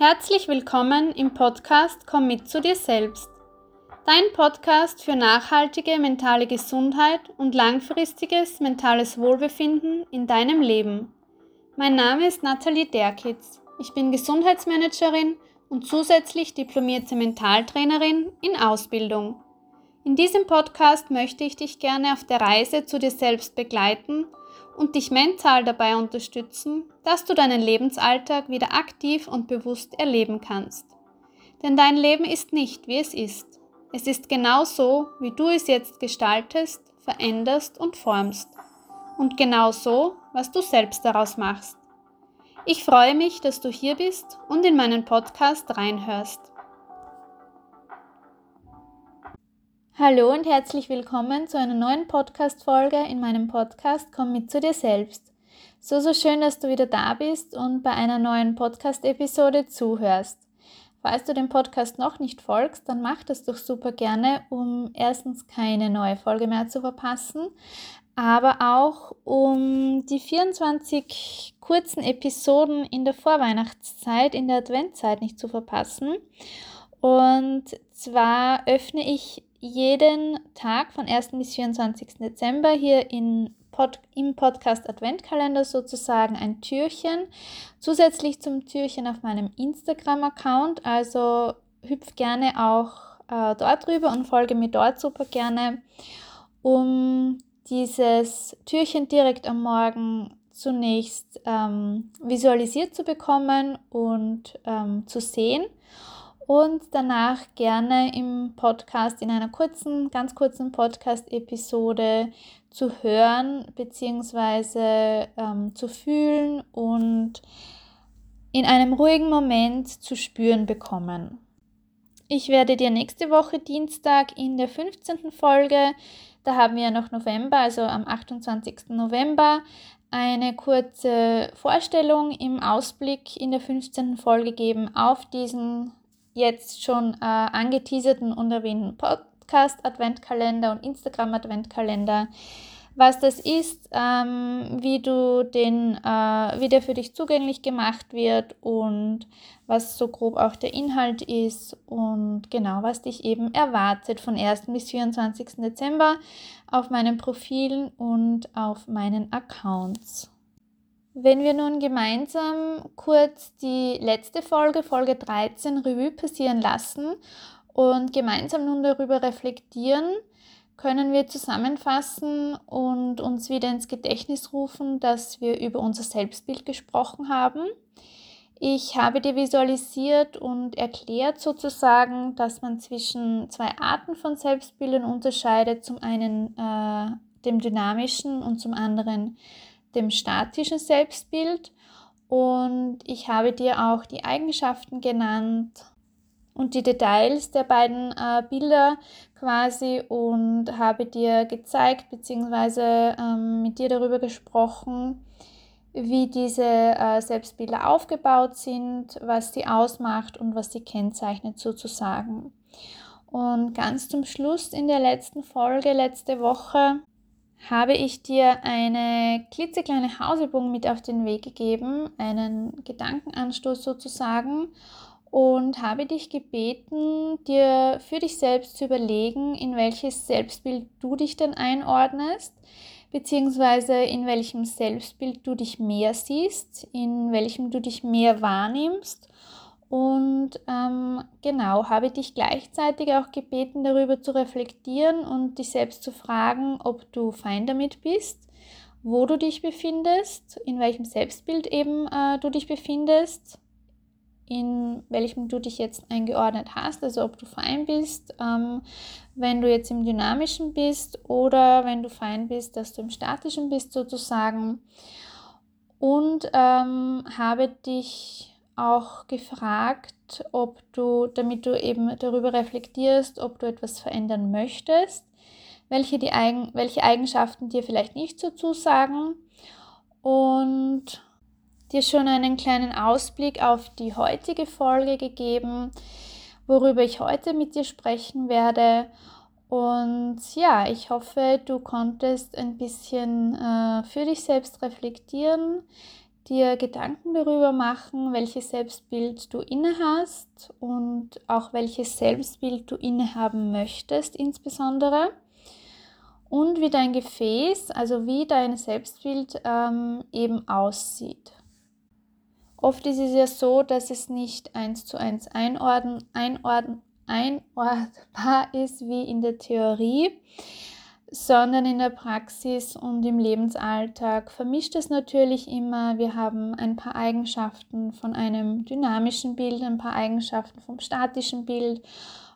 Herzlich willkommen im Podcast Komm mit zu dir selbst. Dein Podcast für nachhaltige mentale Gesundheit und langfristiges mentales Wohlbefinden in deinem Leben. Mein Name ist Nathalie Derkitz. Ich bin Gesundheitsmanagerin und zusätzlich diplomierte Mentaltrainerin in Ausbildung. In diesem Podcast möchte ich dich gerne auf der Reise zu dir selbst begleiten und dich mental dabei unterstützen, dass du deinen Lebensalltag wieder aktiv und bewusst erleben kannst. Denn dein Leben ist nicht, wie es ist. Es ist genau so, wie du es jetzt gestaltest, veränderst und formst. Und genau so, was du selbst daraus machst. Ich freue mich, dass du hier bist und in meinen Podcast reinhörst. Hallo und herzlich willkommen zu einer neuen Podcast-Folge in meinem Podcast Komm mit zu dir selbst. So, so schön, dass du wieder da bist und bei einer neuen Podcast-Episode zuhörst. Falls du dem Podcast noch nicht folgst, dann mach das doch super gerne, um erstens keine neue Folge mehr zu verpassen, aber auch um die 24 kurzen Episoden in der Vorweihnachtszeit, in der Adventzeit nicht zu verpassen. Und zwar öffne ich jeden Tag von 1. bis 24. Dezember hier in Pod, im Podcast Adventkalender sozusagen ein Türchen. Zusätzlich zum Türchen auf meinem Instagram-Account. Also hüpf gerne auch äh, dort rüber und folge mir dort super gerne, um dieses Türchen direkt am Morgen zunächst ähm, visualisiert zu bekommen und ähm, zu sehen und danach gerne im Podcast, in einer kurzen, ganz kurzen Podcast-Episode zu hören bzw. Ähm, zu fühlen und in einem ruhigen Moment zu spüren bekommen. Ich werde dir nächste Woche Dienstag in der 15. Folge, da haben wir noch November, also am 28. November, eine kurze Vorstellung im Ausblick in der 15. Folge geben auf diesen jetzt schon äh, angeteaserten und erwähnten Podcast Adventkalender und Instagram Adventkalender, was das ist, ähm, wie du den, äh, wie der für dich zugänglich gemacht wird und was so grob auch der Inhalt ist und genau, was dich eben erwartet von 1. bis 24. Dezember auf meinen Profilen und auf meinen Accounts. Wenn wir nun gemeinsam kurz die letzte Folge, Folge 13, Revue passieren lassen und gemeinsam nun darüber reflektieren, können wir zusammenfassen und uns wieder ins Gedächtnis rufen, dass wir über unser Selbstbild gesprochen haben. Ich habe dir visualisiert und erklärt sozusagen, dass man zwischen zwei Arten von Selbstbildern unterscheidet, zum einen äh, dem dynamischen und zum anderen dem statischen Selbstbild und ich habe dir auch die Eigenschaften genannt und die Details der beiden äh, Bilder quasi und habe dir gezeigt bzw. Ähm, mit dir darüber gesprochen, wie diese äh, Selbstbilder aufgebaut sind, was sie ausmacht und was sie kennzeichnet sozusagen. Und ganz zum Schluss in der letzten Folge letzte Woche habe ich dir eine klitzekleine Hausübung mit auf den Weg gegeben, einen Gedankenanstoß sozusagen, und habe dich gebeten, dir für dich selbst zu überlegen, in welches Selbstbild du dich denn einordnest, beziehungsweise in welchem Selbstbild du dich mehr siehst, in welchem du dich mehr wahrnimmst und ähm, genau, habe dich gleichzeitig auch gebeten, darüber zu reflektieren und dich selbst zu fragen, ob du fein damit bist, wo du dich befindest, in welchem Selbstbild eben äh, du dich befindest, in welchem du dich jetzt eingeordnet hast, also ob du fein bist, ähm, wenn du jetzt im dynamischen bist oder wenn du fein bist, dass du im statischen bist sozusagen. Und ähm, habe dich auch gefragt, ob du, damit du eben darüber reflektierst, ob du etwas verändern möchtest, welche, die Eigen, welche Eigenschaften dir vielleicht nicht so zusagen und dir schon einen kleinen Ausblick auf die heutige Folge gegeben, worüber ich heute mit dir sprechen werde. Und ja, ich hoffe, du konntest ein bisschen äh, für dich selbst reflektieren, dir Gedanken darüber machen, welches Selbstbild du inne hast und auch welches Selbstbild du innehaben möchtest insbesondere und wie dein Gefäß, also wie dein Selbstbild ähm, eben aussieht. Oft ist es ja so, dass es nicht eins zu eins einordnen, einordnen, einordbar ist wie in der Theorie, sondern in der Praxis und im Lebensalltag vermischt es natürlich immer. Wir haben ein paar Eigenschaften von einem dynamischen Bild, ein paar Eigenschaften vom statischen Bild.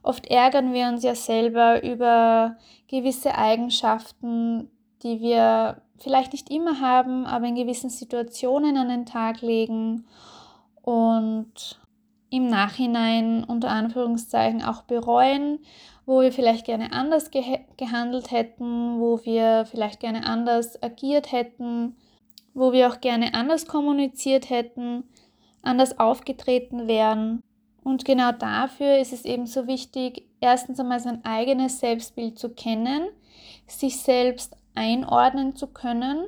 Oft ärgern wir uns ja selber über gewisse Eigenschaften, die wir vielleicht nicht immer haben, aber in gewissen Situationen an den Tag legen und im Nachhinein unter Anführungszeichen auch bereuen, wo wir vielleicht gerne anders ge gehandelt hätten, wo wir vielleicht gerne anders agiert hätten, wo wir auch gerne anders kommuniziert hätten, anders aufgetreten wären. Und genau dafür ist es eben so wichtig, erstens einmal sein eigenes Selbstbild zu kennen, sich selbst einordnen zu können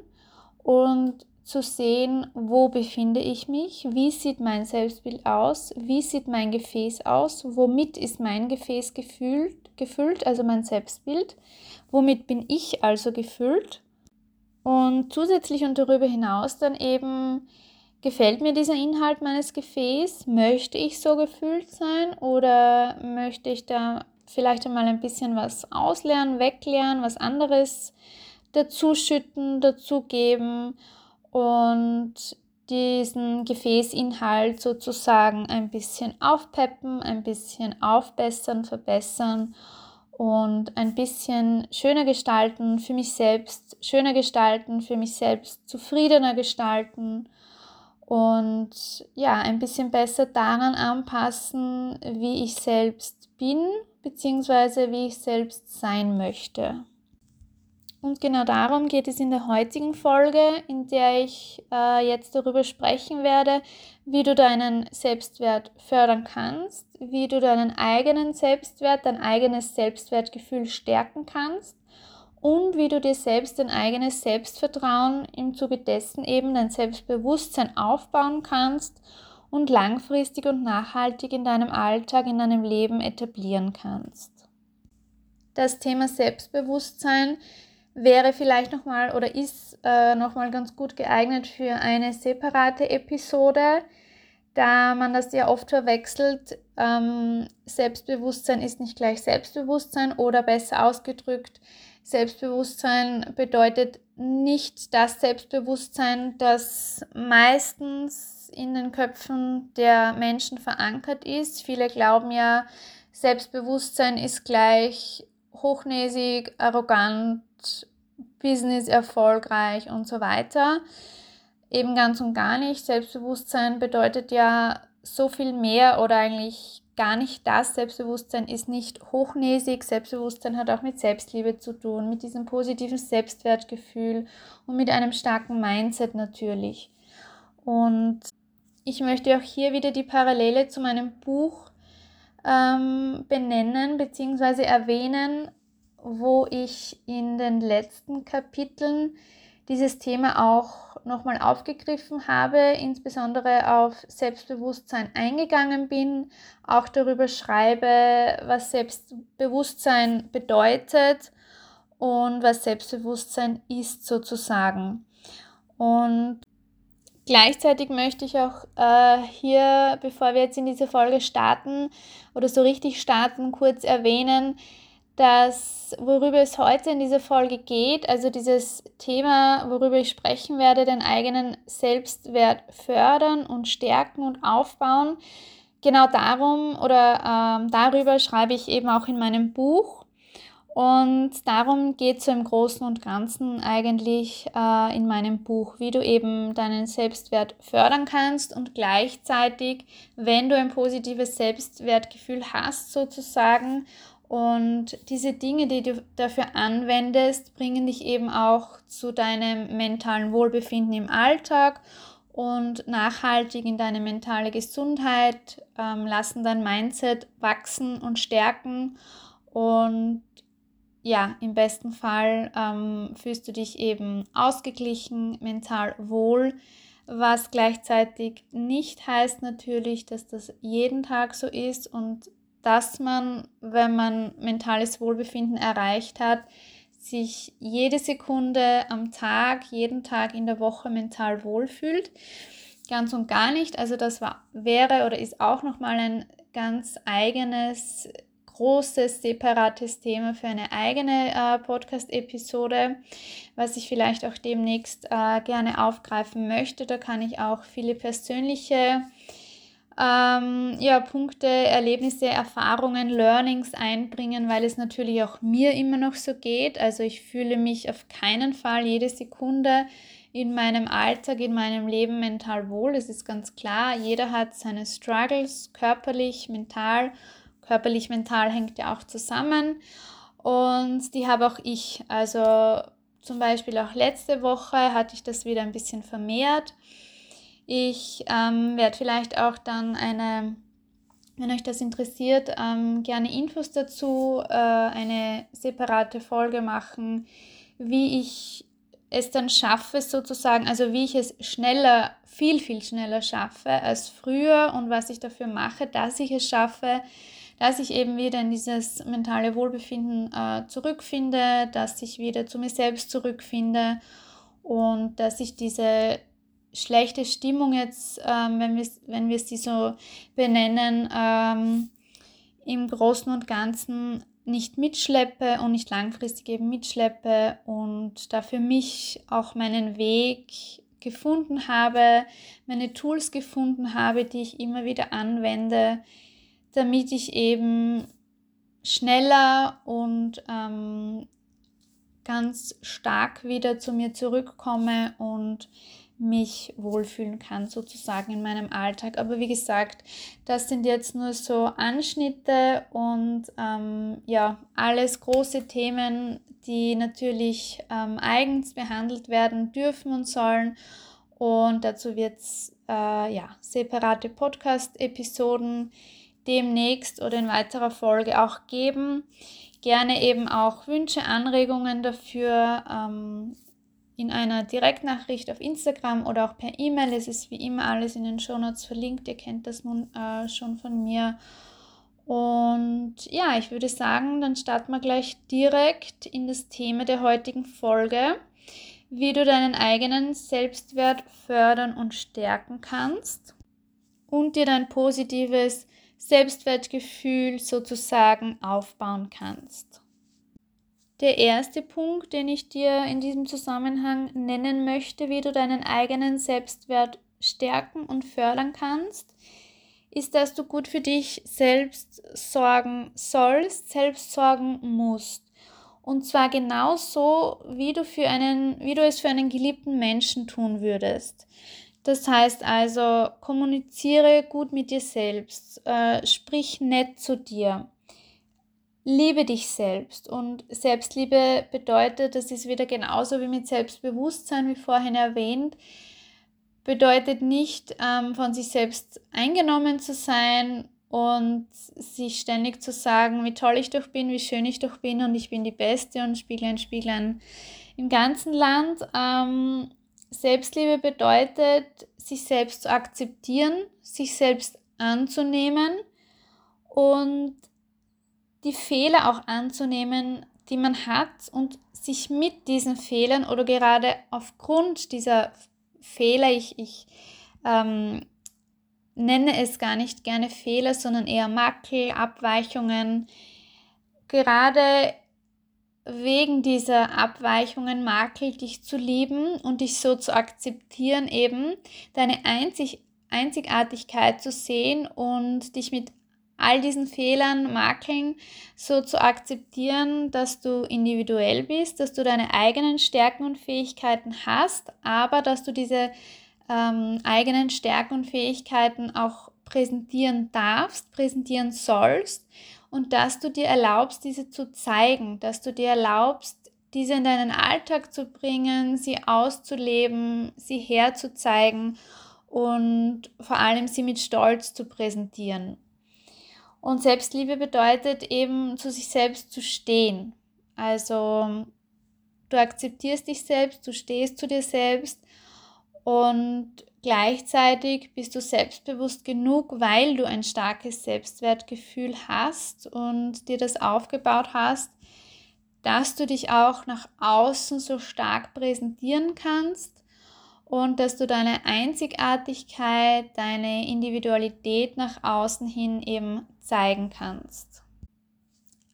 und zu sehen, wo befinde ich mich, wie sieht mein Selbstbild aus, wie sieht mein Gefäß aus, womit ist mein Gefäß gefüllt, gefüllt, also mein Selbstbild, womit bin ich also gefüllt? Und zusätzlich und darüber hinaus dann eben, gefällt mir dieser Inhalt meines Gefäßes, möchte ich so gefüllt sein oder möchte ich da vielleicht einmal ein bisschen was auslernen, weglernen, was anderes dazuschütten, dazugeben und diesen Gefäßinhalt sozusagen ein bisschen aufpeppen, ein bisschen aufbessern, verbessern und ein bisschen schöner gestalten, für mich selbst schöner gestalten, für mich selbst zufriedener gestalten und ja, ein bisschen besser daran anpassen, wie ich selbst bin, beziehungsweise wie ich selbst sein möchte. Und genau darum geht es in der heutigen Folge, in der ich äh, jetzt darüber sprechen werde, wie du deinen Selbstwert fördern kannst, wie du deinen eigenen Selbstwert, dein eigenes Selbstwertgefühl stärken kannst und wie du dir selbst dein eigenes Selbstvertrauen im Zuge dessen eben dein Selbstbewusstsein aufbauen kannst und langfristig und nachhaltig in deinem Alltag, in deinem Leben etablieren kannst. Das Thema Selbstbewusstsein wäre vielleicht nochmal oder ist äh, nochmal ganz gut geeignet für eine separate Episode, da man das ja oft verwechselt. Ähm, Selbstbewusstsein ist nicht gleich Selbstbewusstsein oder besser ausgedrückt, Selbstbewusstsein bedeutet nicht das Selbstbewusstsein, das meistens in den Köpfen der Menschen verankert ist. Viele glauben ja, Selbstbewusstsein ist gleich hochnäsig, arrogant, Business erfolgreich und so weiter. Eben ganz und gar nicht. Selbstbewusstsein bedeutet ja so viel mehr oder eigentlich gar nicht das. Selbstbewusstsein ist nicht hochnäsig. Selbstbewusstsein hat auch mit Selbstliebe zu tun, mit diesem positiven Selbstwertgefühl und mit einem starken Mindset natürlich. Und ich möchte auch hier wieder die Parallele zu meinem Buch ähm, benennen bzw. erwähnen, wo ich in den letzten Kapiteln dieses Thema auch nochmal aufgegriffen habe, insbesondere auf Selbstbewusstsein eingegangen bin, auch darüber schreibe, was Selbstbewusstsein bedeutet und was Selbstbewusstsein ist sozusagen. Und gleichzeitig möchte ich auch äh, hier, bevor wir jetzt in diese Folge starten oder so richtig starten, kurz erwähnen, dass worüber es heute in dieser Folge geht, also dieses Thema, worüber ich sprechen werde, den eigenen Selbstwert fördern und stärken und aufbauen. Genau darum oder ähm, darüber schreibe ich eben auch in meinem Buch. Und darum geht es im Großen und Ganzen eigentlich äh, in meinem Buch, wie du eben deinen Selbstwert fördern kannst und gleichzeitig, wenn du ein positives Selbstwertgefühl hast, sozusagen und diese Dinge, die du dafür anwendest, bringen dich eben auch zu deinem mentalen Wohlbefinden im Alltag und nachhaltig in deine mentale Gesundheit, ähm, lassen dein Mindset wachsen und stärken. Und ja, im besten Fall ähm, fühlst du dich eben ausgeglichen, mental wohl, was gleichzeitig nicht heißt natürlich, dass das jeden Tag so ist und dass man, wenn man mentales Wohlbefinden erreicht hat, sich jede Sekunde am Tag, jeden Tag in der Woche mental wohlfühlt. Ganz und gar nicht. Also das war, wäre oder ist auch nochmal ein ganz eigenes, großes, separates Thema für eine eigene äh, Podcast-Episode, was ich vielleicht auch demnächst äh, gerne aufgreifen möchte. Da kann ich auch viele persönliche ähm, ja, Punkte, Erlebnisse, Erfahrungen, Learnings einbringen, weil es natürlich auch mir immer noch so geht. Also ich fühle mich auf keinen Fall jede Sekunde in meinem Alltag, in meinem Leben mental wohl. Das ist ganz klar. Jeder hat seine Struggles, körperlich, mental. Körperlich, mental hängt ja auch zusammen. Und die habe auch ich. Also zum Beispiel auch letzte Woche hatte ich das wieder ein bisschen vermehrt ich ähm, werde vielleicht auch dann eine, wenn euch das interessiert, ähm, gerne Infos dazu, äh, eine separate Folge machen, wie ich es dann schaffe, sozusagen, also wie ich es schneller, viel, viel schneller schaffe als früher und was ich dafür mache, dass ich es schaffe, dass ich eben wieder in dieses mentale Wohlbefinden äh, zurückfinde, dass ich wieder zu mir selbst zurückfinde und dass ich diese schlechte Stimmung jetzt, ähm, wenn wir wenn wir sie so benennen, ähm, im Großen und Ganzen nicht mitschleppe und nicht langfristig eben mitschleppe und da für mich auch meinen Weg gefunden habe, meine Tools gefunden habe, die ich immer wieder anwende, damit ich eben schneller und ähm, ganz stark wieder zu mir zurückkomme und mich wohlfühlen kann, sozusagen in meinem Alltag. Aber wie gesagt, das sind jetzt nur so Anschnitte und ähm, ja, alles große Themen, die natürlich ähm, eigens behandelt werden dürfen und sollen. Und dazu wird es äh, ja, separate Podcast-Episoden demnächst oder in weiterer Folge auch geben. Gerne eben auch Wünsche, Anregungen dafür. Ähm, in einer Direktnachricht auf Instagram oder auch per E-Mail. Es ist wie immer alles in den Shownotes verlinkt. Ihr kennt das nun äh, schon von mir. Und ja, ich würde sagen, dann starten wir gleich direkt in das Thema der heutigen Folge, wie du deinen eigenen Selbstwert fördern und stärken kannst und dir dein positives Selbstwertgefühl sozusagen aufbauen kannst. Der erste Punkt, den ich dir in diesem Zusammenhang nennen möchte, wie du deinen eigenen Selbstwert stärken und fördern kannst, ist, dass du gut für dich selbst sorgen sollst, selbst sorgen musst. Und zwar genauso, wie du, für einen, wie du es für einen geliebten Menschen tun würdest. Das heißt also, kommuniziere gut mit dir selbst, äh, sprich nett zu dir liebe dich selbst. Und Selbstliebe bedeutet, das ist wieder genauso wie mit Selbstbewusstsein, wie vorhin erwähnt, bedeutet nicht, ähm, von sich selbst eingenommen zu sein und sich ständig zu sagen, wie toll ich doch bin, wie schön ich doch bin und ich bin die Beste und Spieglein, Spieglein im ganzen Land. Ähm, Selbstliebe bedeutet, sich selbst zu akzeptieren, sich selbst anzunehmen und die Fehler auch anzunehmen, die man hat und sich mit diesen Fehlern oder gerade aufgrund dieser Fehler, ich, ich ähm, nenne es gar nicht gerne Fehler, sondern eher Makel, Abweichungen, gerade wegen dieser Abweichungen, Makel, dich zu lieben und dich so zu akzeptieren, eben deine Einzig Einzigartigkeit zu sehen und dich mit all diesen Fehlern, Makeln so zu akzeptieren, dass du individuell bist, dass du deine eigenen Stärken und Fähigkeiten hast, aber dass du diese ähm, eigenen Stärken und Fähigkeiten auch präsentieren darfst, präsentieren sollst und dass du dir erlaubst, diese zu zeigen, dass du dir erlaubst, diese in deinen Alltag zu bringen, sie auszuleben, sie herzuzeigen und vor allem sie mit Stolz zu präsentieren. Und Selbstliebe bedeutet eben zu sich selbst zu stehen. Also du akzeptierst dich selbst, du stehst zu dir selbst Und gleichzeitig bist du selbstbewusst genug, weil du ein starkes Selbstwertgefühl hast und dir das aufgebaut hast, dass du dich auch nach außen so stark präsentieren kannst und dass du deine Einzigartigkeit, deine Individualität nach außen hin eben zeigen kannst.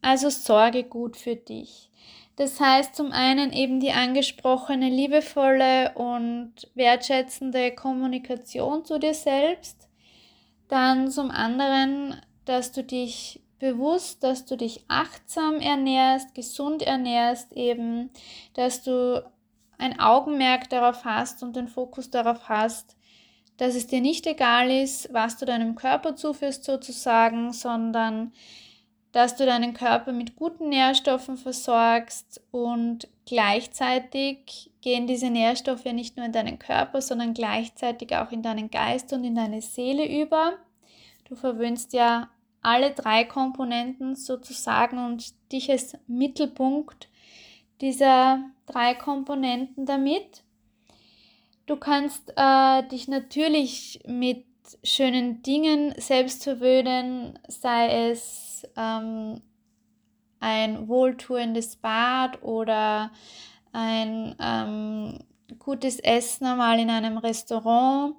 Also sorge gut für dich. Das heißt zum einen eben die angesprochene liebevolle und wertschätzende Kommunikation zu dir selbst. Dann zum anderen, dass du dich bewusst, dass du dich achtsam ernährst, gesund ernährst, eben, dass du ein Augenmerk darauf hast und den Fokus darauf hast, dass es dir nicht egal ist, was du deinem Körper zuführst sozusagen, sondern dass du deinen Körper mit guten Nährstoffen versorgst und gleichzeitig gehen diese Nährstoffe nicht nur in deinen Körper, sondern gleichzeitig auch in deinen Geist und in deine Seele über. Du verwöhnst ja alle drei Komponenten sozusagen und dich als Mittelpunkt dieser drei Komponenten damit. Du kannst äh, dich natürlich mit schönen Dingen selbst verwöhnen, sei es ähm, ein wohltuendes Bad oder ein ähm, gutes Essen einmal in einem Restaurant.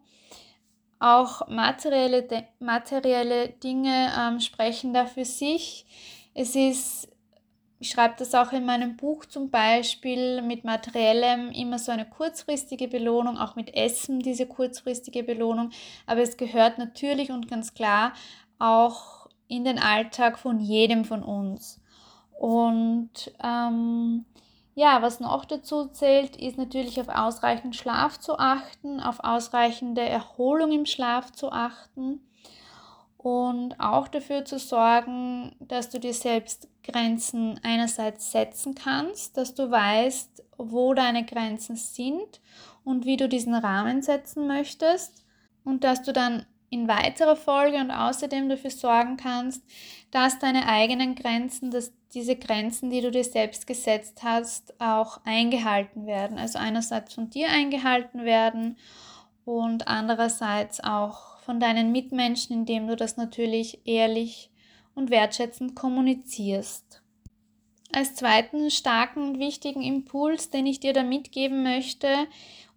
Auch materielle, materielle Dinge ähm, sprechen da für sich. Es ist, ich schreibe das auch in meinem Buch zum Beispiel, mit materiellem immer so eine kurzfristige Belohnung, auch mit Essen diese kurzfristige Belohnung. Aber es gehört natürlich und ganz klar auch in den Alltag von jedem von uns. Und ähm, ja, was noch dazu zählt, ist natürlich auf ausreichend Schlaf zu achten, auf ausreichende Erholung im Schlaf zu achten und auch dafür zu sorgen, dass du dir selbst Grenzen einerseits setzen kannst, dass du weißt, wo deine Grenzen sind und wie du diesen Rahmen setzen möchtest und dass du dann in weiterer Folge und außerdem dafür sorgen kannst, dass deine eigenen Grenzen, dass diese Grenzen, die du dir selbst gesetzt hast, auch eingehalten werden. Also einerseits von dir eingehalten werden und andererseits auch von deinen Mitmenschen, indem du das natürlich ehrlich und wertschätzend kommunizierst. Als zweiten starken und wichtigen Impuls, den ich dir da mitgeben möchte,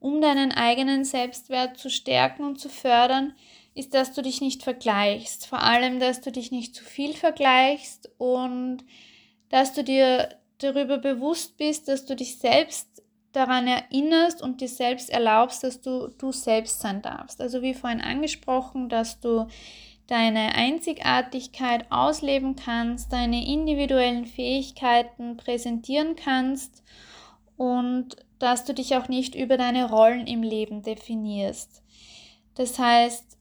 um deinen eigenen Selbstwert zu stärken und zu fördern, ist, dass du dich nicht vergleichst. Vor allem, dass du dich nicht zu viel vergleichst und dass du dir darüber bewusst bist, dass du dich selbst daran erinnerst und dir selbst erlaubst, dass du du selbst sein darfst. Also wie vorhin angesprochen, dass du deine Einzigartigkeit ausleben kannst, deine individuellen Fähigkeiten präsentieren kannst und dass du dich auch nicht über deine Rollen im Leben definierst. Das heißt,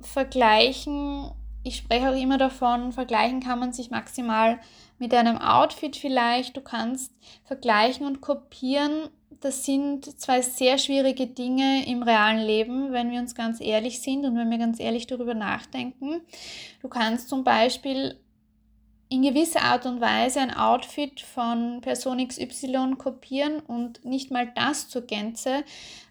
vergleichen, ich spreche auch immer davon, vergleichen kann man sich maximal mit einem Outfit vielleicht. Du kannst vergleichen und kopieren. Das sind zwei sehr schwierige Dinge im realen Leben, wenn wir uns ganz ehrlich sind und wenn wir ganz ehrlich darüber nachdenken. Du kannst zum Beispiel in gewisser Art und Weise ein Outfit von Person XY kopieren und nicht mal das zur Gänze,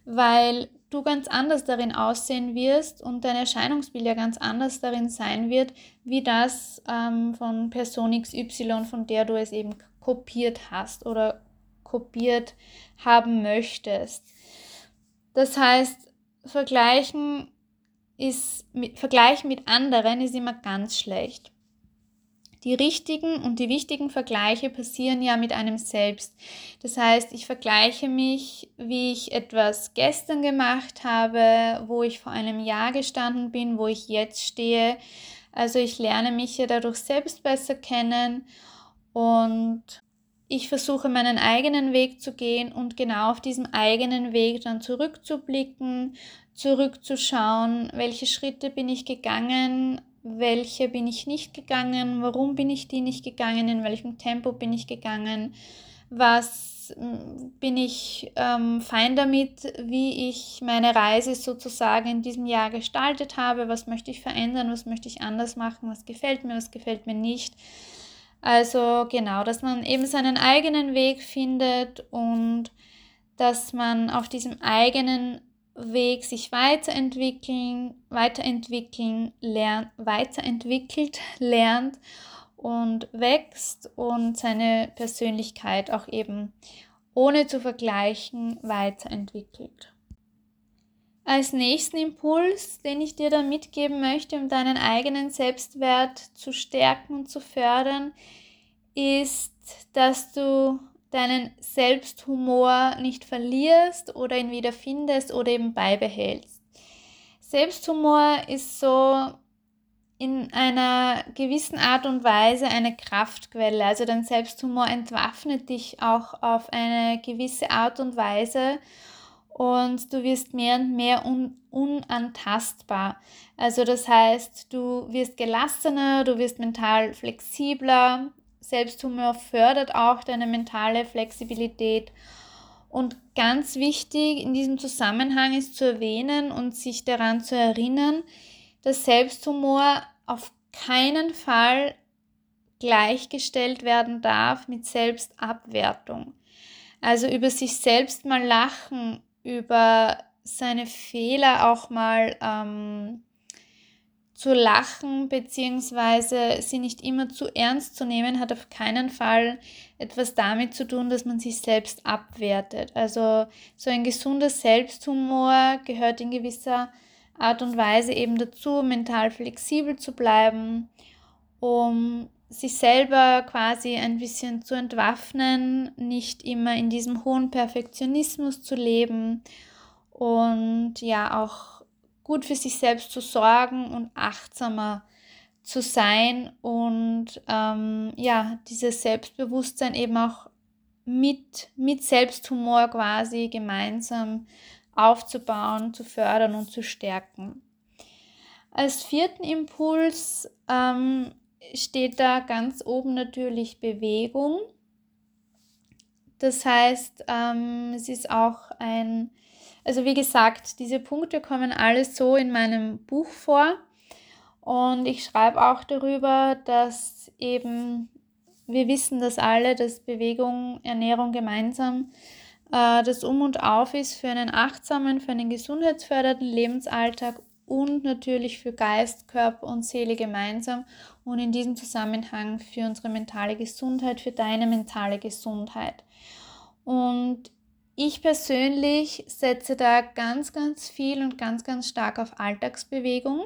weil du ganz anders darin aussehen wirst und dein Erscheinungsbild ja ganz anders darin sein wird, wie das ähm, von Person XY, von der du es eben kopiert hast oder kopiert haben möchtest. Das heißt, vergleichen ist, mit, Vergleich mit anderen ist immer ganz schlecht. Die richtigen und die wichtigen Vergleiche passieren ja mit einem selbst. Das heißt, ich vergleiche mich, wie ich etwas gestern gemacht habe, wo ich vor einem Jahr gestanden bin, wo ich jetzt stehe. Also ich lerne mich ja dadurch selbst besser kennen und ich versuche meinen eigenen Weg zu gehen und genau auf diesem eigenen Weg dann zurückzublicken, zurückzuschauen, welche Schritte bin ich gegangen, welche bin ich nicht gegangen, warum bin ich die nicht gegangen, in welchem Tempo bin ich gegangen, was mm, bin ich ähm, fein damit, wie ich meine Reise sozusagen in diesem Jahr gestaltet habe, was möchte ich verändern, was möchte ich anders machen, was gefällt mir, was gefällt mir nicht. Also genau, dass man eben seinen eigenen Weg findet und dass man auf diesem eigenen Weg sich weiterentwickeln, weiterentwickeln, lernt, weiterentwickelt, lernt und wächst und seine Persönlichkeit auch eben ohne zu vergleichen weiterentwickelt. Als nächsten Impuls, den ich dir da mitgeben möchte, um deinen eigenen Selbstwert zu stärken und zu fördern, ist, dass du deinen Selbsthumor nicht verlierst oder ihn wieder findest oder eben beibehältst. Selbsthumor ist so in einer gewissen Art und Weise eine Kraftquelle. Also dein Selbsthumor entwaffnet dich auch auf eine gewisse Art und Weise und du wirst mehr und mehr un unantastbar. Also das heißt, du wirst gelassener, du wirst mental flexibler, Selbsthumor fördert auch deine mentale Flexibilität. Und ganz wichtig in diesem Zusammenhang ist zu erwähnen und sich daran zu erinnern, dass Selbsthumor auf keinen Fall gleichgestellt werden darf mit Selbstabwertung. Also über sich selbst mal lachen, über seine Fehler auch mal ähm, zu lachen beziehungsweise sie nicht immer zu ernst zu nehmen, hat auf keinen Fall etwas damit zu tun, dass man sich selbst abwertet. Also so ein gesunder Selbsthumor gehört in gewisser Art und Weise eben dazu, mental flexibel zu bleiben, um sich selber quasi ein bisschen zu entwaffnen, nicht immer in diesem hohen Perfektionismus zu leben und ja auch gut für sich selbst zu sorgen und achtsamer zu sein und ähm, ja, dieses Selbstbewusstsein eben auch mit, mit Selbsthumor quasi gemeinsam aufzubauen, zu fördern und zu stärken. Als vierten Impuls ähm, steht da ganz oben natürlich Bewegung. Das heißt, ähm, es ist auch ein also wie gesagt, diese Punkte kommen alles so in meinem Buch vor. Und ich schreibe auch darüber, dass eben wir wissen das alle, dass Bewegung, Ernährung gemeinsam äh, das Um und Auf ist für einen achtsamen, für einen gesundheitsfördernden Lebensalltag und natürlich für Geist, Körper und Seele gemeinsam und in diesem Zusammenhang für unsere mentale Gesundheit, für deine mentale Gesundheit. Und ich persönlich setze da ganz, ganz viel und ganz, ganz stark auf Alltagsbewegung.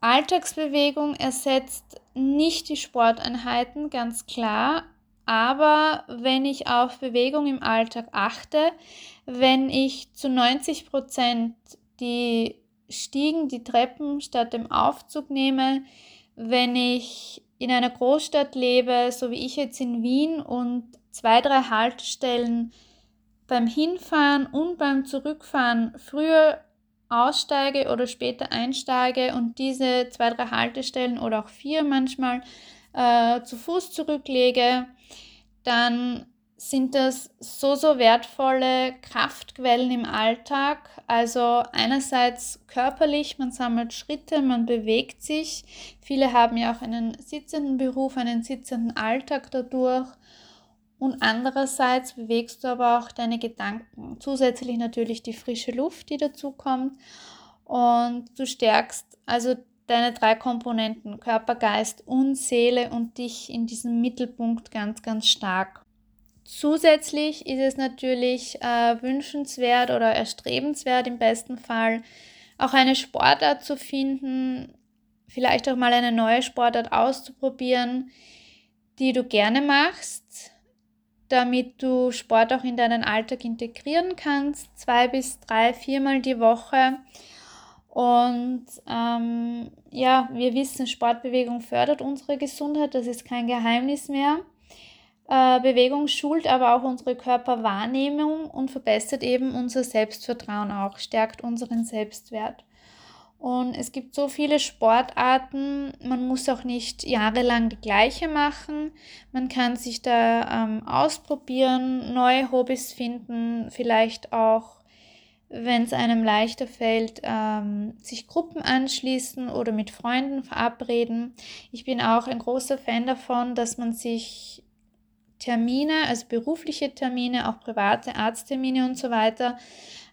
Alltagsbewegung ersetzt nicht die Sporteinheiten, ganz klar. Aber wenn ich auf Bewegung im Alltag achte, wenn ich zu 90 Prozent die Stiegen, die Treppen statt dem Aufzug nehme, wenn ich in einer Großstadt lebe, so wie ich jetzt in Wien und zwei, drei Haltestellen beim Hinfahren und beim Zurückfahren früher aussteige oder später einsteige und diese zwei, drei Haltestellen oder auch vier manchmal äh, zu Fuß zurücklege, dann sind das so, so wertvolle Kraftquellen im Alltag. Also einerseits körperlich, man sammelt Schritte, man bewegt sich. Viele haben ja auch einen sitzenden Beruf, einen sitzenden Alltag dadurch und andererseits bewegst du aber auch deine Gedanken. Zusätzlich natürlich die frische Luft, die dazu kommt und du stärkst also deine drei Komponenten Körper, Geist und Seele und dich in diesem Mittelpunkt ganz, ganz stark. Zusätzlich ist es natürlich äh, wünschenswert oder erstrebenswert im besten Fall auch eine Sportart zu finden, vielleicht auch mal eine neue Sportart auszuprobieren, die du gerne machst, damit du Sport auch in deinen Alltag integrieren kannst, zwei bis drei, viermal die Woche. Und ähm, ja, wir wissen, Sportbewegung fördert unsere Gesundheit, das ist kein Geheimnis mehr. Äh, Bewegung schult aber auch unsere Körperwahrnehmung und verbessert eben unser Selbstvertrauen auch, stärkt unseren Selbstwert. Und es gibt so viele Sportarten, man muss auch nicht jahrelang die gleiche machen. Man kann sich da ähm, ausprobieren, neue Hobbys finden, vielleicht auch, wenn es einem leichter fällt, ähm, sich Gruppen anschließen oder mit Freunden verabreden. Ich bin auch ein großer Fan davon, dass man sich Termine, also berufliche Termine, auch private Arzttermine und so weiter,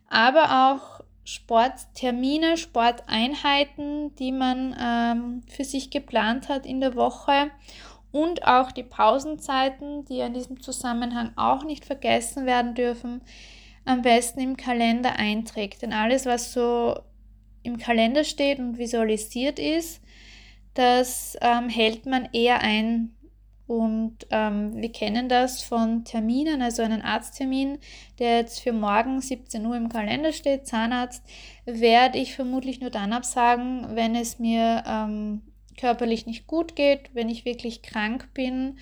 aber auch Sporttermine, Sporteinheiten, die man ähm, für sich geplant hat in der Woche und auch die Pausenzeiten, die in diesem Zusammenhang auch nicht vergessen werden dürfen, am besten im Kalender einträgt. Denn alles, was so im Kalender steht und visualisiert ist, das ähm, hält man eher ein. Und ähm, wir kennen das von Terminen, also einen Arzttermin, der jetzt für morgen 17 Uhr im Kalender steht, Zahnarzt, werde ich vermutlich nur dann absagen, wenn es mir ähm, körperlich nicht gut geht, wenn ich wirklich krank bin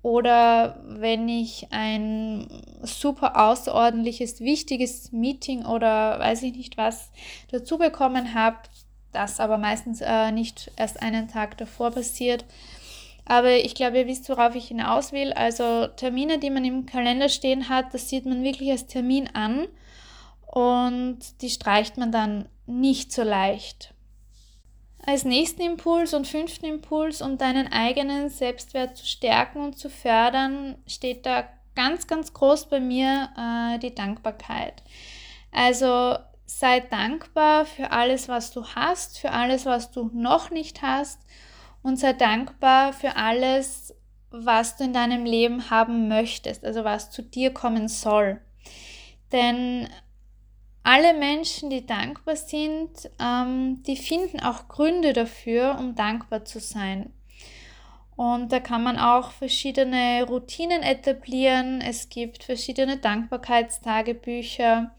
oder wenn ich ein super außerordentliches, wichtiges Meeting oder weiß ich nicht was dazu bekommen habe, das aber meistens äh, nicht erst einen Tag davor passiert. Aber ich glaube, ihr wisst, worauf ich hinaus will. Also Termine, die man im Kalender stehen hat, das sieht man wirklich als Termin an und die streicht man dann nicht so leicht. Als nächsten Impuls und fünften Impuls, um deinen eigenen Selbstwert zu stärken und zu fördern, steht da ganz, ganz groß bei mir äh, die Dankbarkeit. Also sei dankbar für alles, was du hast, für alles, was du noch nicht hast und sei dankbar für alles, was du in deinem Leben haben möchtest, also was zu dir kommen soll. Denn alle Menschen, die dankbar sind, ähm, die finden auch Gründe dafür, um dankbar zu sein. Und da kann man auch verschiedene Routinen etablieren. Es gibt verschiedene Dankbarkeitstagebücher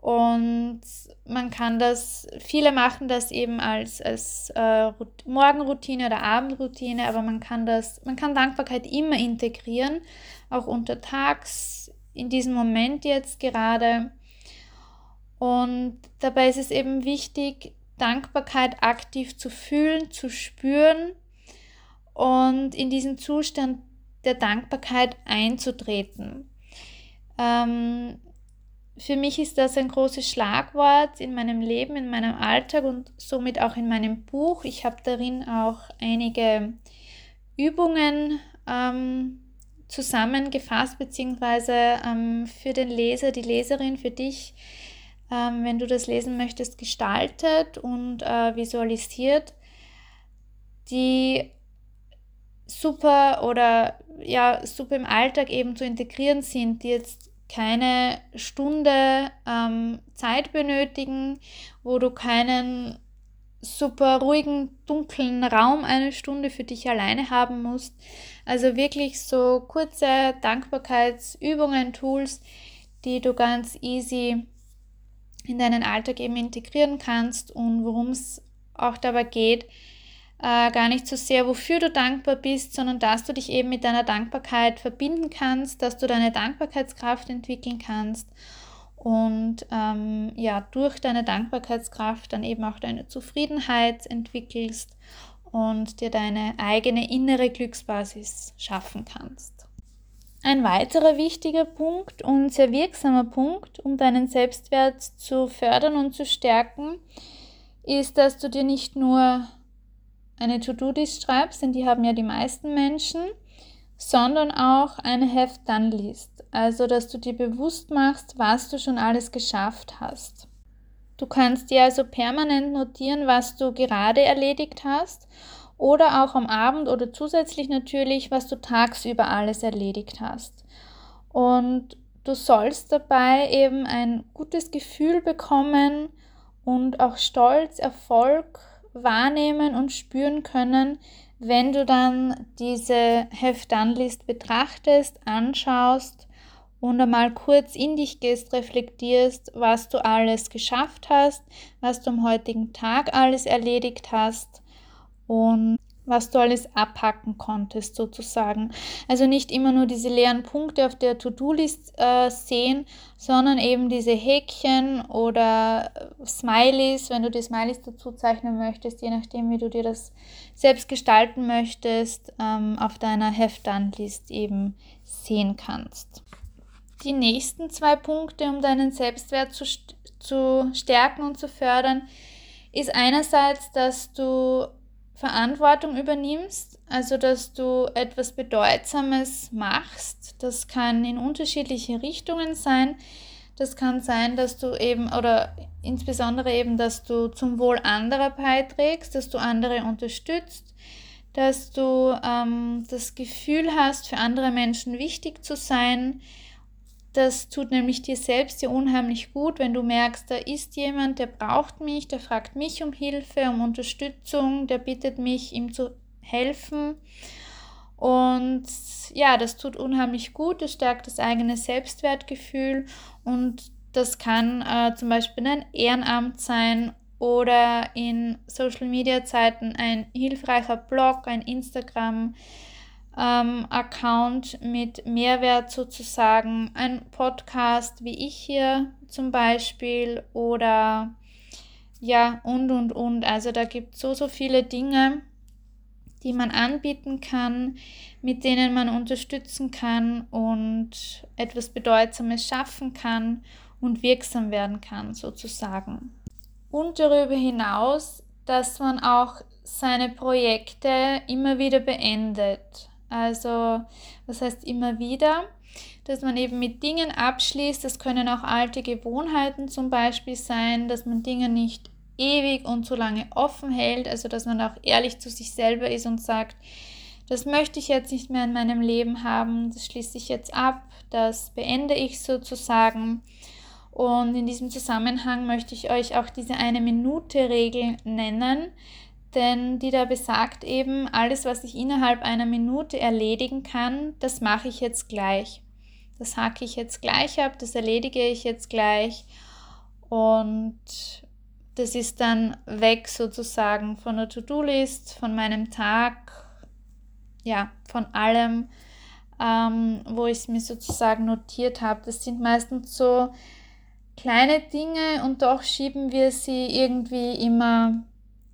und man kann das, viele machen das eben als, als äh, Morgenroutine oder Abendroutine, aber man kann das, man kann Dankbarkeit immer integrieren, auch untertags, in diesem Moment jetzt gerade. Und dabei ist es eben wichtig, Dankbarkeit aktiv zu fühlen, zu spüren und in diesen Zustand der Dankbarkeit einzutreten. Ähm, für mich ist das ein großes Schlagwort in meinem Leben, in meinem Alltag und somit auch in meinem Buch. Ich habe darin auch einige Übungen ähm, zusammengefasst, beziehungsweise ähm, für den Leser, die Leserin, für dich, ähm, wenn du das lesen möchtest, gestaltet und äh, visualisiert, die super oder ja, super im Alltag eben zu integrieren sind, die jetzt keine Stunde ähm, Zeit benötigen, wo du keinen super ruhigen, dunklen Raum eine Stunde für dich alleine haben musst. Also wirklich so kurze Dankbarkeitsübungen, Tools, die du ganz easy in deinen Alltag eben integrieren kannst und worum es auch dabei geht, äh, gar nicht so sehr, wofür du dankbar bist, sondern dass du dich eben mit deiner Dankbarkeit verbinden kannst, dass du deine Dankbarkeitskraft entwickeln kannst und ähm, ja, durch deine Dankbarkeitskraft dann eben auch deine Zufriedenheit entwickelst und dir deine eigene innere Glücksbasis schaffen kannst. Ein weiterer wichtiger Punkt und sehr wirksamer Punkt, um deinen Selbstwert zu fördern und zu stärken, ist, dass du dir nicht nur eine To-Do-List schreibst, denn die haben ja die meisten Menschen, sondern auch eine Have-Done-List. Also, dass du dir bewusst machst, was du schon alles geschafft hast. Du kannst dir also permanent notieren, was du gerade erledigt hast oder auch am Abend oder zusätzlich natürlich, was du tagsüber alles erledigt hast. Und du sollst dabei eben ein gutes Gefühl bekommen und auch Stolz, Erfolg wahrnehmen und spüren können, wenn du dann diese Heft-Done-List betrachtest, anschaust und einmal kurz in dich gehst, reflektierst, was du alles geschafft hast, was du am heutigen Tag alles erledigt hast und was du alles abhacken konntest sozusagen. Also nicht immer nur diese leeren Punkte auf der To-Do-List äh, sehen, sondern eben diese Häkchen oder Smileys, wenn du die Smileys dazu zeichnen möchtest, je nachdem, wie du dir das selbst gestalten möchtest, ähm, auf deiner Heft-Done-List eben sehen kannst. Die nächsten zwei Punkte, um deinen Selbstwert zu, zu stärken und zu fördern, ist einerseits, dass du Verantwortung übernimmst, also dass du etwas Bedeutsames machst. Das kann in unterschiedliche Richtungen sein. Das kann sein, dass du eben, oder insbesondere eben, dass du zum Wohl anderer beiträgst, dass du andere unterstützt, dass du ähm, das Gefühl hast, für andere Menschen wichtig zu sein. Das tut nämlich dir selbst ja unheimlich gut, wenn du merkst, da ist jemand, der braucht mich, der fragt mich um Hilfe, um Unterstützung, der bittet mich, ihm zu helfen. Und ja, das tut unheimlich gut, das stärkt das eigene Selbstwertgefühl und das kann äh, zum Beispiel ein Ehrenamt sein oder in Social Media Zeiten ein hilfreicher Blog, ein Instagram. Ähm, Account mit Mehrwert sozusagen, ein Podcast wie ich hier zum Beispiel oder ja und und und. Also da gibt es so, so viele Dinge, die man anbieten kann, mit denen man unterstützen kann und etwas Bedeutsames schaffen kann und wirksam werden kann sozusagen. Und darüber hinaus, dass man auch seine Projekte immer wieder beendet. Also, was heißt immer wieder? Dass man eben mit Dingen abschließt. Das können auch alte Gewohnheiten zum Beispiel sein, dass man Dinge nicht ewig und so lange offen hält. Also, dass man auch ehrlich zu sich selber ist und sagt, das möchte ich jetzt nicht mehr in meinem Leben haben, das schließe ich jetzt ab, das beende ich sozusagen. Und in diesem Zusammenhang möchte ich euch auch diese eine Minute Regel nennen, denn die da besagt eben, alles, was ich innerhalb einer Minute erledigen kann, das mache ich jetzt gleich. Das hacke ich jetzt gleich ab, das erledige ich jetzt gleich und das ist dann weg sozusagen von der To-Do-List, von meinem Tag, ja, von allem, ähm, wo ich es mir sozusagen notiert habe. Das sind meistens so kleine Dinge und doch schieben wir sie irgendwie immer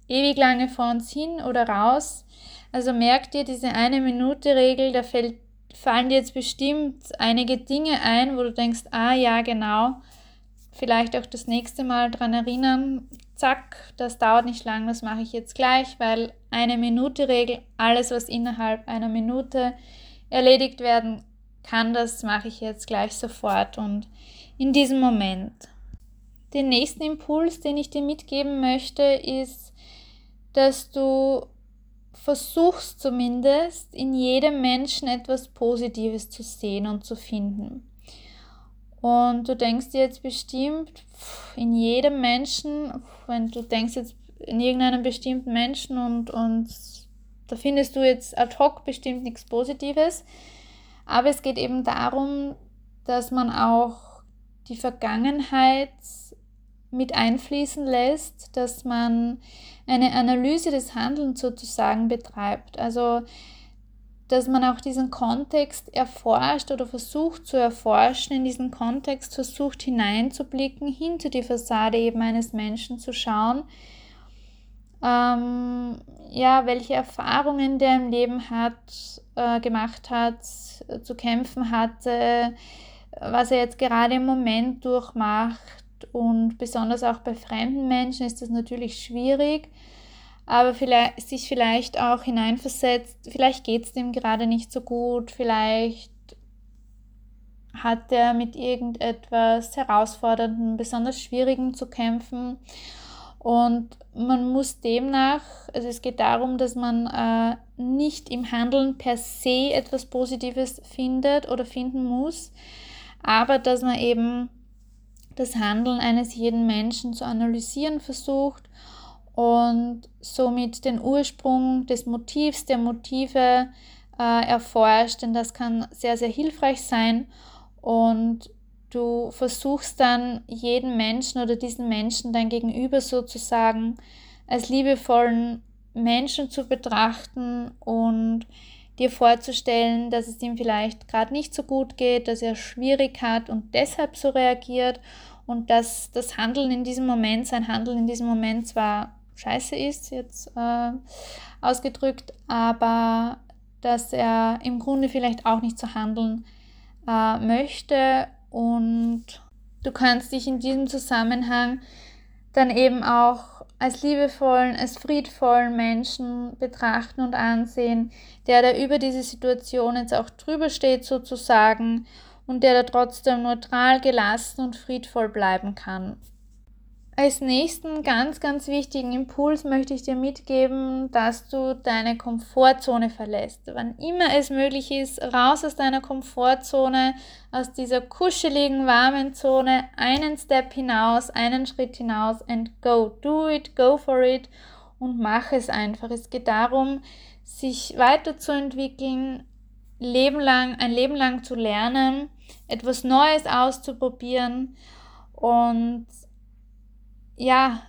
ewig lange vor uns hin oder raus. Also merkt ihr diese eine Minute Regel, da fällt, fallen dir jetzt bestimmt einige Dinge ein, wo du denkst, ah ja, genau, vielleicht auch das nächste Mal dran erinnern, zack, das dauert nicht lang, das mache ich jetzt gleich, weil eine Minute Regel, alles was innerhalb einer Minute erledigt werden kann, das mache ich jetzt gleich sofort und in diesem Moment. Den nächsten Impuls, den ich dir mitgeben möchte, ist, dass du versuchst zumindest in jedem Menschen etwas Positives zu sehen und zu finden. Und du denkst dir jetzt bestimmt, in jedem Menschen, wenn du denkst jetzt in irgendeinem bestimmten Menschen und, und da findest du jetzt ad hoc bestimmt nichts Positives. Aber es geht eben darum, dass man auch die Vergangenheit mit einfließen lässt, dass man eine Analyse des Handelns sozusagen betreibt. Also, dass man auch diesen Kontext erforscht oder versucht zu erforschen, in diesen Kontext versucht hineinzublicken, hinter die Fassade eben eines Menschen zu schauen, ähm, ja, welche Erfahrungen der im Leben hat, äh, gemacht hat, zu kämpfen hatte, was er jetzt gerade im Moment durchmacht. Und besonders auch bei fremden Menschen ist das natürlich schwierig, aber vielleicht, sich vielleicht auch hineinversetzt, vielleicht geht es dem gerade nicht so gut, vielleicht hat er mit irgendetwas Herausforderndem, besonders Schwierigem zu kämpfen. Und man muss demnach, also es geht darum, dass man äh, nicht im Handeln per se etwas Positives findet oder finden muss, aber dass man eben das Handeln eines jeden Menschen zu analysieren versucht und somit den Ursprung des Motivs, der Motive äh, erforscht, denn das kann sehr, sehr hilfreich sein. Und du versuchst dann jeden Menschen oder diesen Menschen dein Gegenüber sozusagen als liebevollen Menschen zu betrachten und dir vorzustellen, dass es ihm vielleicht gerade nicht so gut geht, dass er schwierig hat und deshalb so reagiert und dass das Handeln in diesem Moment, sein Handeln in diesem Moment zwar scheiße ist, jetzt äh, ausgedrückt, aber dass er im Grunde vielleicht auch nicht so handeln äh, möchte und du kannst dich in diesem Zusammenhang dann eben auch als liebevollen, als friedvollen Menschen betrachten und ansehen, der da über diese Situation jetzt auch drüber steht sozusagen und der da trotzdem neutral, gelassen und friedvoll bleiben kann. Als nächsten ganz, ganz wichtigen Impuls möchte ich dir mitgeben, dass du deine Komfortzone verlässt. Wann immer es möglich ist, raus aus deiner Komfortzone, aus dieser kuscheligen, warmen Zone, einen Step hinaus, einen Schritt hinaus and go. Do it, go for it und mach es einfach. Es geht darum, sich weiterzuentwickeln, Leben lang, ein Leben lang zu lernen, etwas Neues auszuprobieren und ja,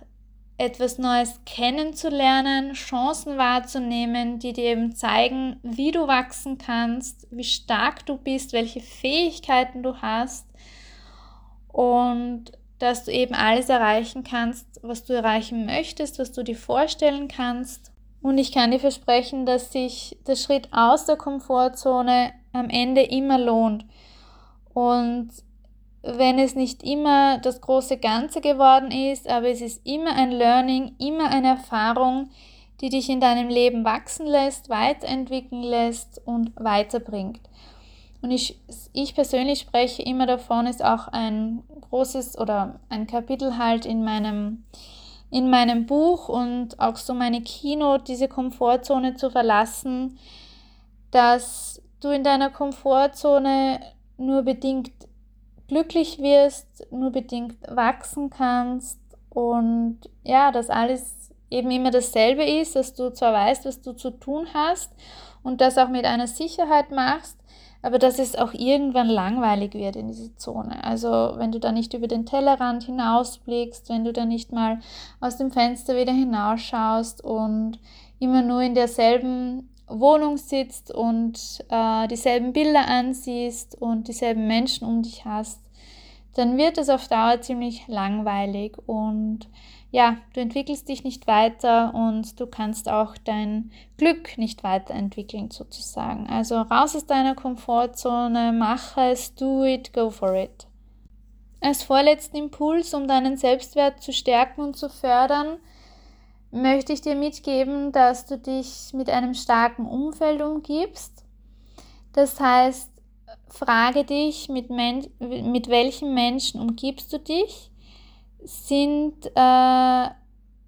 etwas Neues kennenzulernen, Chancen wahrzunehmen, die dir eben zeigen, wie du wachsen kannst, wie stark du bist, welche Fähigkeiten du hast und dass du eben alles erreichen kannst, was du erreichen möchtest, was du dir vorstellen kannst. Und ich kann dir versprechen, dass sich der Schritt aus der Komfortzone am Ende immer lohnt. Und wenn es nicht immer das große Ganze geworden ist, aber es ist immer ein Learning, immer eine Erfahrung, die dich in deinem Leben wachsen lässt, weiterentwickeln lässt und weiterbringt. Und ich, ich persönlich spreche immer davon, ist auch ein großes oder ein Kapitel halt in meinem, in meinem Buch und auch so meine Keynote, diese Komfortzone zu verlassen, dass du in deiner Komfortzone nur bedingt glücklich wirst, nur bedingt wachsen kannst und ja, dass alles eben immer dasselbe ist, dass du zwar weißt, was du zu tun hast und das auch mit einer Sicherheit machst, aber dass es auch irgendwann langweilig wird in dieser Zone. Also wenn du da nicht über den Tellerrand hinausblickst, wenn du da nicht mal aus dem Fenster wieder hinausschaust und immer nur in derselben Wohnung sitzt und äh, dieselben Bilder ansiehst und dieselben Menschen um dich hast, dann wird es auf Dauer ziemlich langweilig und ja, du entwickelst dich nicht weiter und du kannst auch dein Glück nicht weiterentwickeln sozusagen. Also raus aus deiner Komfortzone, mach es, do it, go for it. Als vorletzten Impuls, um deinen Selbstwert zu stärken und zu fördern, möchte ich dir mitgeben, dass du dich mit einem starken Umfeld umgibst. Das heißt, frage dich, mit, Men mit welchen Menschen umgibst du dich? Sind, äh,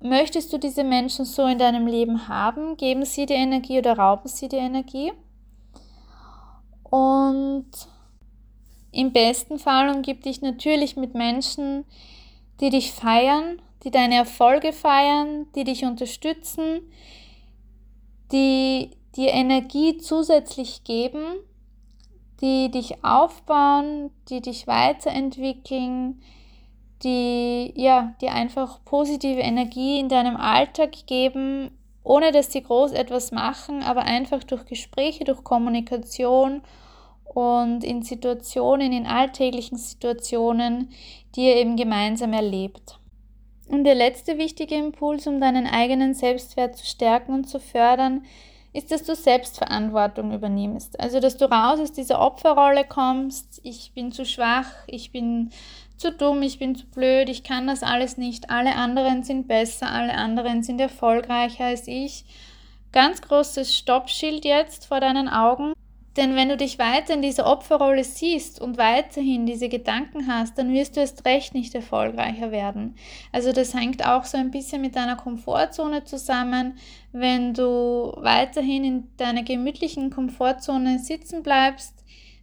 möchtest du diese Menschen so in deinem Leben haben? Geben sie dir Energie oder rauben sie dir Energie? Und im besten Fall umgib dich natürlich mit Menschen, die dich feiern, die deine Erfolge feiern, die dich unterstützen, die dir Energie zusätzlich geben, die dich aufbauen, die dich weiterentwickeln, die ja, dir einfach positive Energie in deinem Alltag geben, ohne dass sie groß etwas machen, aber einfach durch Gespräche, durch Kommunikation und in Situationen, in alltäglichen Situationen, die ihr eben gemeinsam erlebt. Und der letzte wichtige Impuls, um deinen eigenen Selbstwert zu stärken und zu fördern, ist, dass du Selbstverantwortung übernimmst. Also, dass du raus aus dieser Opferrolle kommst, ich bin zu schwach, ich bin zu dumm, ich bin zu blöd, ich kann das alles nicht, alle anderen sind besser, alle anderen sind erfolgreicher als ich. Ganz großes Stoppschild jetzt vor deinen Augen. Denn wenn du dich weiter in dieser Opferrolle siehst und weiterhin diese Gedanken hast, dann wirst du erst recht nicht erfolgreicher werden. Also das hängt auch so ein bisschen mit deiner Komfortzone zusammen. Wenn du weiterhin in deiner gemütlichen Komfortzone sitzen bleibst,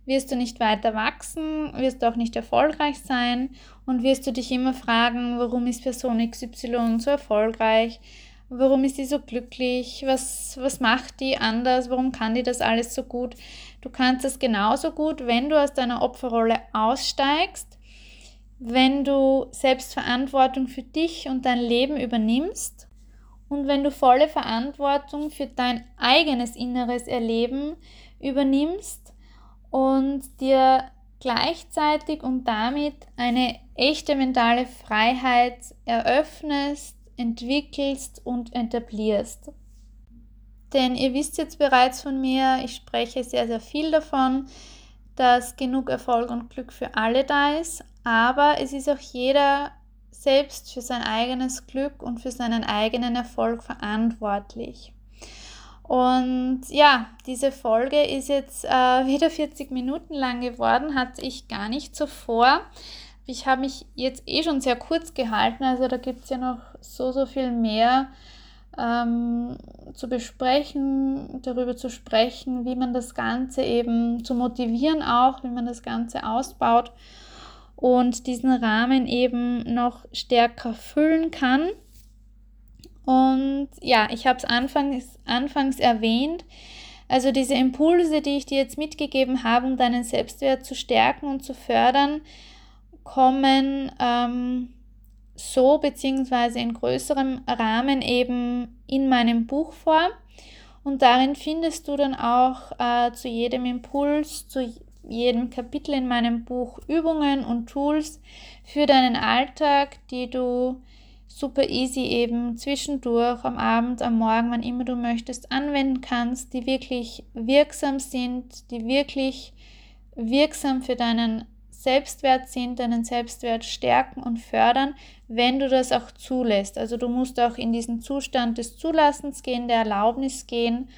wirst du nicht weiter wachsen, wirst auch nicht erfolgreich sein und wirst du dich immer fragen, warum ist Person XY so erfolgreich? Warum ist die so glücklich? Was, was macht die anders? Warum kann die das alles so gut? Du kannst das genauso gut, wenn du aus deiner Opferrolle aussteigst, wenn du Selbstverantwortung für dich und dein Leben übernimmst und wenn du volle Verantwortung für dein eigenes inneres Erleben übernimmst und dir gleichzeitig und damit eine echte mentale Freiheit eröffnest, entwickelst und etablierst. Denn ihr wisst jetzt bereits von mir, ich spreche sehr, sehr viel davon, dass genug Erfolg und Glück für alle da ist, aber es ist auch jeder selbst für sein eigenes Glück und für seinen eigenen Erfolg verantwortlich. Und ja, diese Folge ist jetzt äh, wieder 40 Minuten lang geworden, hatte ich gar nicht so vor. Ich habe mich jetzt eh schon sehr kurz gehalten, also da gibt es ja noch so, so viel mehr ähm, zu besprechen, darüber zu sprechen, wie man das Ganze eben zu motivieren auch, wie man das Ganze ausbaut und diesen Rahmen eben noch stärker füllen kann. Und ja, ich habe es anfangs, anfangs erwähnt. Also diese Impulse, die ich dir jetzt mitgegeben habe, um deinen Selbstwert zu stärken und zu fördern, kommen ähm, so beziehungsweise in größerem Rahmen eben in meinem Buch vor. Und darin findest du dann auch äh, zu jedem Impuls, zu jedem Kapitel in meinem Buch Übungen und Tools für deinen Alltag, die du super easy eben zwischendurch am Abend, am Morgen, wann immer du möchtest, anwenden kannst, die wirklich wirksam sind, die wirklich wirksam für deinen Selbstwert sind, deinen Selbstwert stärken und fördern, wenn du das auch zulässt. Also du musst auch in diesen Zustand des Zulassens gehen, der Erlaubnis gehen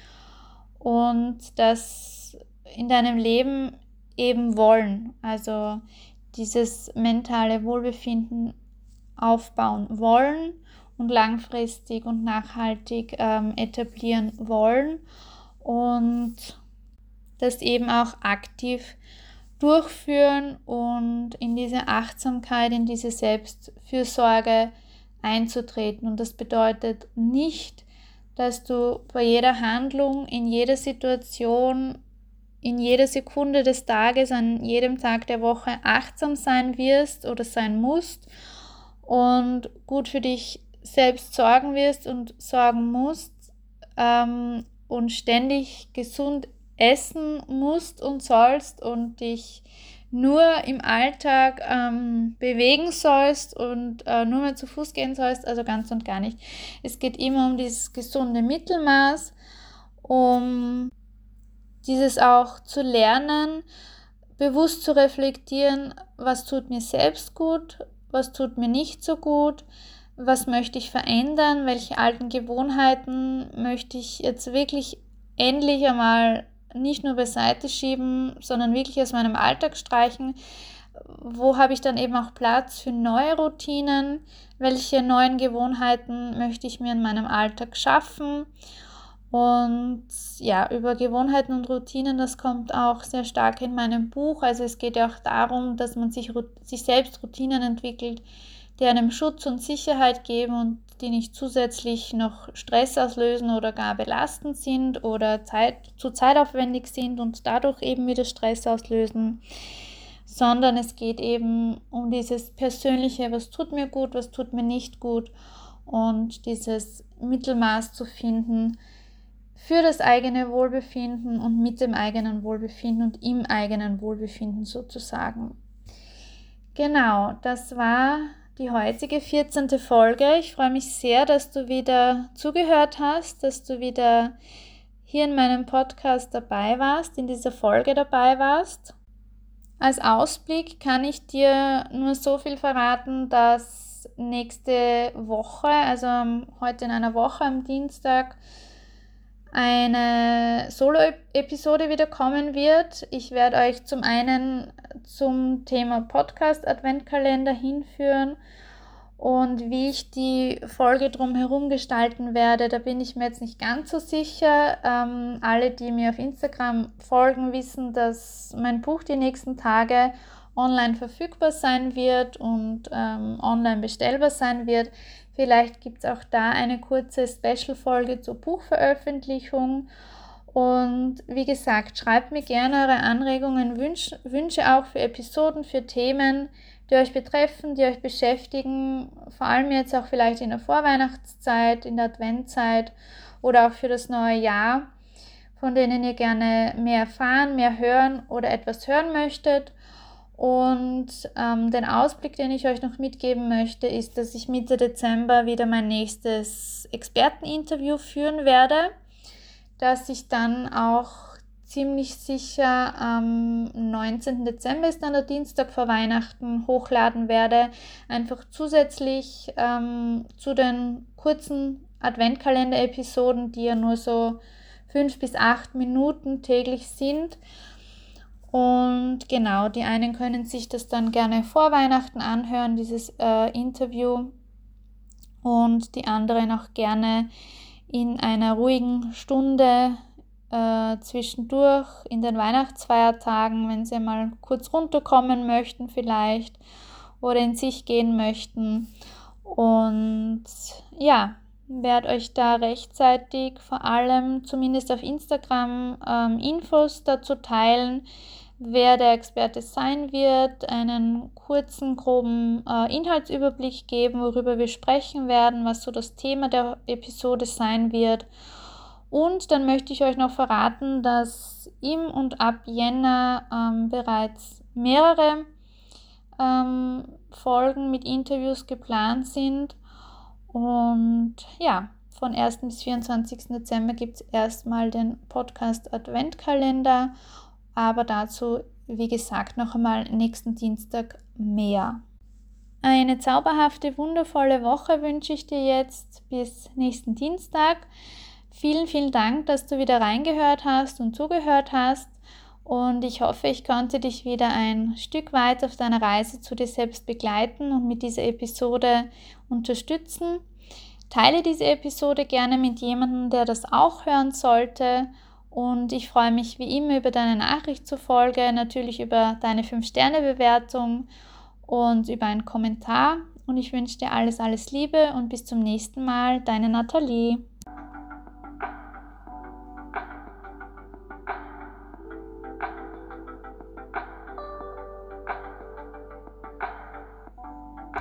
und das in deinem Leben eben wollen. Also dieses mentale Wohlbefinden aufbauen wollen und langfristig und nachhaltig ähm, etablieren wollen und das eben auch aktiv durchführen und in diese Achtsamkeit, in diese Selbstfürsorge einzutreten. Und das bedeutet nicht, dass du bei jeder Handlung, in jeder Situation, in jeder Sekunde des Tages, an jedem Tag der Woche achtsam sein wirst oder sein musst und gut für dich selbst sorgen wirst und sorgen musst ähm, und ständig gesund essen musst und sollst und dich nur im Alltag ähm, bewegen sollst und äh, nur mehr zu Fuß gehen sollst, also ganz und gar nicht. Es geht immer um dieses gesunde Mittelmaß, um dieses auch zu lernen, bewusst zu reflektieren, was tut mir selbst gut, was tut mir nicht so gut, was möchte ich verändern, welche alten Gewohnheiten möchte ich jetzt wirklich endlich einmal nicht nur beiseite schieben, sondern wirklich aus meinem Alltag streichen. Wo habe ich dann eben auch Platz für neue Routinen? Welche neuen Gewohnheiten möchte ich mir in meinem Alltag schaffen? Und ja, über Gewohnheiten und Routinen, das kommt auch sehr stark in meinem Buch. Also es geht ja auch darum, dass man sich, sich selbst Routinen entwickelt, die einem Schutz und Sicherheit geben und die nicht zusätzlich noch Stress auslösen oder gar belastend sind oder Zeit, zu zeitaufwendig sind und dadurch eben wieder Stress auslösen, sondern es geht eben um dieses Persönliche, was tut mir gut, was tut mir nicht gut und dieses Mittelmaß zu finden, für das eigene Wohlbefinden und mit dem eigenen Wohlbefinden und im eigenen Wohlbefinden sozusagen. Genau, das war die heutige 14. Folge. Ich freue mich sehr, dass du wieder zugehört hast, dass du wieder hier in meinem Podcast dabei warst, in dieser Folge dabei warst. Als Ausblick kann ich dir nur so viel verraten, dass nächste Woche, also heute in einer Woche am Dienstag, eine Solo-Episode wieder kommen wird. Ich werde euch zum einen zum Thema Podcast Adventkalender hinführen und wie ich die Folge drumherum gestalten werde, da bin ich mir jetzt nicht ganz so sicher. Ähm, alle, die mir auf Instagram folgen, wissen, dass mein Buch die nächsten Tage online verfügbar sein wird und ähm, online bestellbar sein wird. Vielleicht gibt es auch da eine kurze Special-Folge zur Buchveröffentlichung. Und wie gesagt, schreibt mir gerne eure Anregungen, Wünsch, Wünsche auch für Episoden, für Themen, die euch betreffen, die euch beschäftigen, vor allem jetzt auch vielleicht in der Vorweihnachtszeit, in der Adventzeit oder auch für das neue Jahr, von denen ihr gerne mehr erfahren, mehr hören oder etwas hören möchtet. Und ähm, den Ausblick, den ich euch noch mitgeben möchte, ist, dass ich Mitte Dezember wieder mein nächstes Experteninterview führen werde, das ich dann auch ziemlich sicher am 19. Dezember ist dann der Dienstag vor Weihnachten hochladen werde. Einfach zusätzlich ähm, zu den kurzen Adventkalender-Episoden, die ja nur so fünf bis acht Minuten täglich sind. Und genau, die einen können sich das dann gerne vor Weihnachten anhören, dieses äh, Interview. Und die anderen auch gerne in einer ruhigen Stunde äh, zwischendurch in den Weihnachtsfeiertagen, wenn sie mal kurz runterkommen möchten vielleicht oder in sich gehen möchten. Und ja, werde euch da rechtzeitig vor allem zumindest auf Instagram ähm, Infos dazu teilen, wer der Experte sein wird, einen kurzen, groben äh, Inhaltsüberblick geben, worüber wir sprechen werden, was so das Thema der Episode sein wird. Und dann möchte ich euch noch verraten, dass im und ab Jänner ähm, bereits mehrere ähm, Folgen mit Interviews geplant sind. Und ja, von 1. bis 24. Dezember gibt es erstmal den Podcast Adventkalender, aber dazu, wie gesagt, noch einmal nächsten Dienstag mehr. Eine zauberhafte, wundervolle Woche wünsche ich dir jetzt bis nächsten Dienstag. Vielen, vielen Dank, dass du wieder reingehört hast und zugehört hast. Und ich hoffe, ich konnte dich wieder ein Stück weit auf deiner Reise zu dir selbst begleiten und mit dieser Episode unterstützen. Teile diese Episode gerne mit jemandem, der das auch hören sollte. Und ich freue mich wie immer über deine Nachricht zur Folge, natürlich über deine 5-Sterne-Bewertung und über einen Kommentar. Und ich wünsche dir alles, alles Liebe und bis zum nächsten Mal, deine Nathalie.